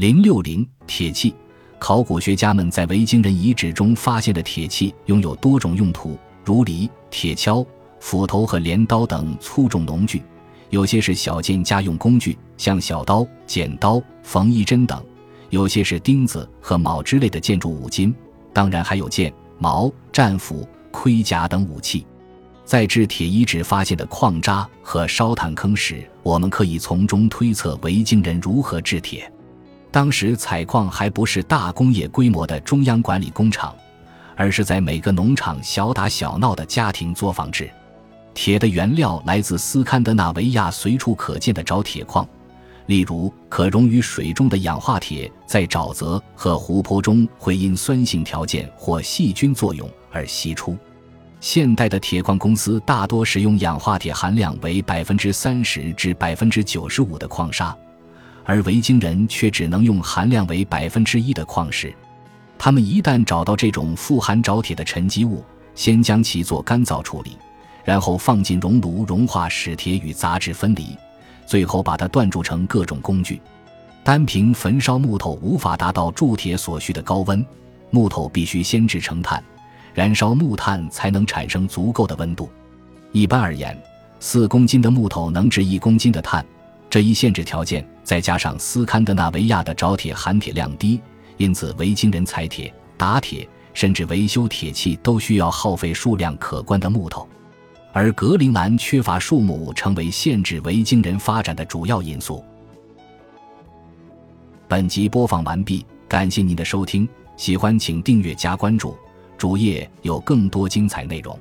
零六零铁器，考古学家们在维京人遗址中发现的铁器拥有多种用途，如犁、铁锹、斧头和镰刀等粗重农具；有些是小件家用工具，像小刀、剪刀、缝衣针等；有些是钉子和铆之类的建筑五金。当然，还有剑、矛、战斧、盔甲等武器。在制铁遗址发现的矿渣和烧炭坑时，我们可以从中推测维京人如何制铁。当时采矿还不是大工业规模的中央管理工厂，而是在每个农场小打小闹的家庭作坊制。铁的原料来自斯堪的纳维亚随处可见的沼铁矿，例如可溶于水中的氧化铁，在沼泽和湖泊中会因酸性条件或细菌作用而析出。现代的铁矿公司大多使用氧化铁含量为百分之三十至百分之九十五的矿砂。而维京人却只能用含量为百分之一的矿石。他们一旦找到这种富含沼铁的沉积物，先将其做干燥处理，然后放进熔炉融化，使铁与杂质分离，最后把它锻铸成各种工具。单凭焚烧木头无法达到铸铁所需的高温，木头必须先制成炭，燃烧木炭才能产生足够的温度。一般而言，四公斤的木头能制一公斤的炭。这一限制条件，再加上斯堪的纳维亚的沼铁含铁量低，因此维京人采铁、打铁，甚至维修铁器都需要耗费数量可观的木头，而格陵兰缺乏树木，成为限制维京人发展的主要因素。本集播放完毕，感谢您的收听，喜欢请订阅加关注，主页有更多精彩内容。